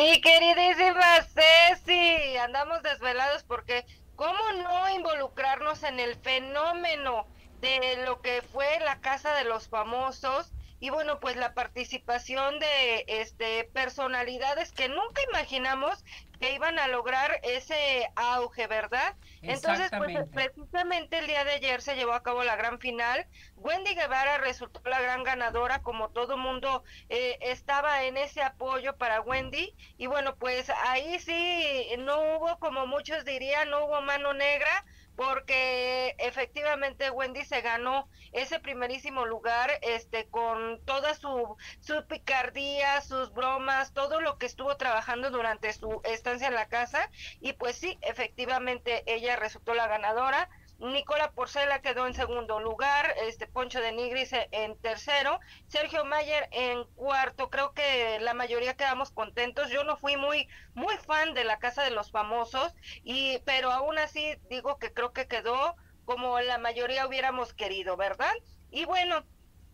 Mi queridísima Ceci, andamos desvelados porque ¿cómo no involucrarnos en el fenómeno de lo que fue la Casa de los Famosos? Y bueno, pues la participación de este personalidades que nunca imaginamos que iban a lograr ese auge, ¿verdad? Entonces, pues precisamente el día de ayer se llevó a cabo la gran final. Wendy Guevara resultó la gran ganadora, como todo mundo eh, estaba en ese apoyo para Wendy. Y bueno, pues ahí sí no hubo, como muchos dirían, no hubo mano negra porque efectivamente Wendy se ganó ese primerísimo lugar este con toda su su picardía, sus bromas, todo lo que estuvo trabajando durante su estancia en la casa y pues sí, efectivamente ella resultó la ganadora. Nicola Porcela quedó en segundo lugar, este Poncho de Nigris en tercero, Sergio Mayer en cuarto. Creo que la mayoría quedamos contentos. Yo no fui muy muy fan de la Casa de los Famosos y pero aún así digo que creo que quedó como la mayoría hubiéramos querido, ¿verdad? Y bueno,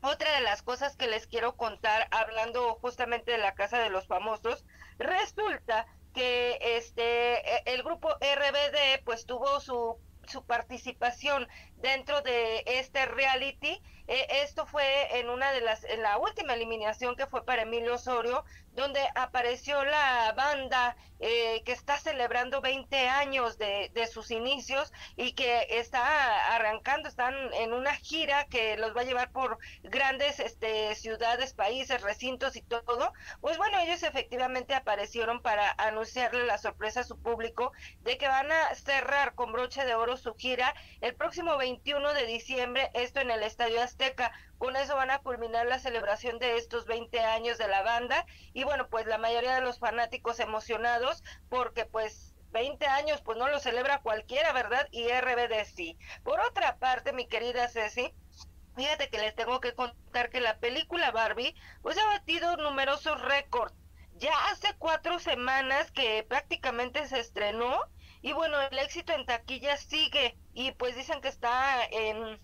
otra de las cosas que les quiero contar hablando justamente de la Casa de los Famosos, resulta que este el grupo RBD pues tuvo su su participación dentro de este reality. Eh, esto fue en una de las, en la última eliminación que fue para Emilio Osorio, donde apareció la banda eh, que está celebrando 20 años de, de, sus inicios y que está arrancando, están en una gira que los va a llevar por grandes este, ciudades, países, recintos y todo. Pues bueno, ellos efectivamente aparecieron para anunciarle la sorpresa a su público de que van a cerrar con broche de oro su gira el próximo 21 de diciembre, esto en el Estadio Azteca. Con eso van a culminar la celebración de estos 20 años de la banda y bueno, pues la mayoría de los fanáticos emocionados porque pues 20 años pues no lo celebra cualquiera, ¿verdad? Y RBD sí. Por otra parte, mi querida Ceci, fíjate que les tengo que contar que la película Barbie pues ha batido numerosos récords. Ya hace cuatro semanas que prácticamente se estrenó y bueno, el éxito en taquilla sigue y pues dicen que está en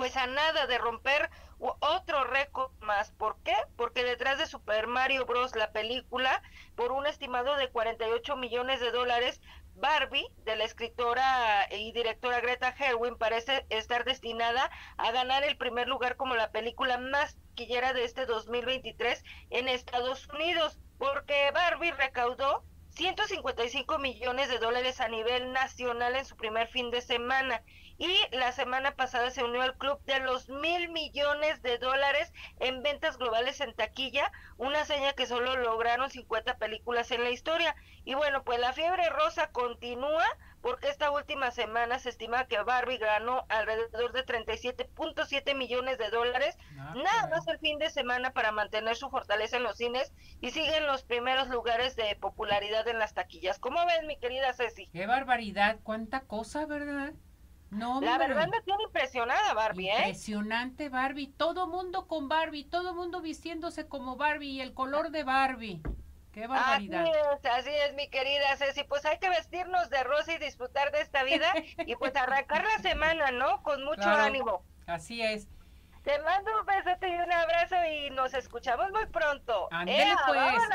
pues a nada de romper otro récord más. ¿Por qué? Porque detrás de Super Mario Bros. la película, por un estimado de 48 millones de dólares, Barbie, de la escritora y directora Greta Gerwin, parece estar destinada a ganar el primer lugar como la película más quillera de este 2023 en Estados Unidos, porque Barbie recaudó 155 millones de dólares a nivel nacional en su primer fin de semana y la semana pasada se unió al club de los mil millones de dólares en ventas globales en taquilla, una seña que solo lograron 50 películas en la historia. Y bueno, pues la fiebre rosa continúa porque esta última semana se estima que Barbie ganó alrededor de 37.7 millones de dólares, ah, nada más el fin de semana para mantener su fortaleza en los cines y sigue en los primeros lugares de popularidad en las taquillas. ¿Cómo ves, mi querida Ceci? Qué barbaridad, cuánta cosa, ¿verdad? No, la verdad me tiene impresionada Barbie, ¿eh? Impresionante Barbie, todo mundo con Barbie, todo mundo vistiéndose como Barbie y el color de Barbie. Qué barbaridad. Así es, así es, mi querida Ceci. Pues hay que vestirnos de rosa y disfrutar de esta vida y pues arrancar la semana, ¿no? Con mucho ánimo. Así es. Te mando un besote y un abrazo y nos escuchamos muy pronto. Ándale, pues.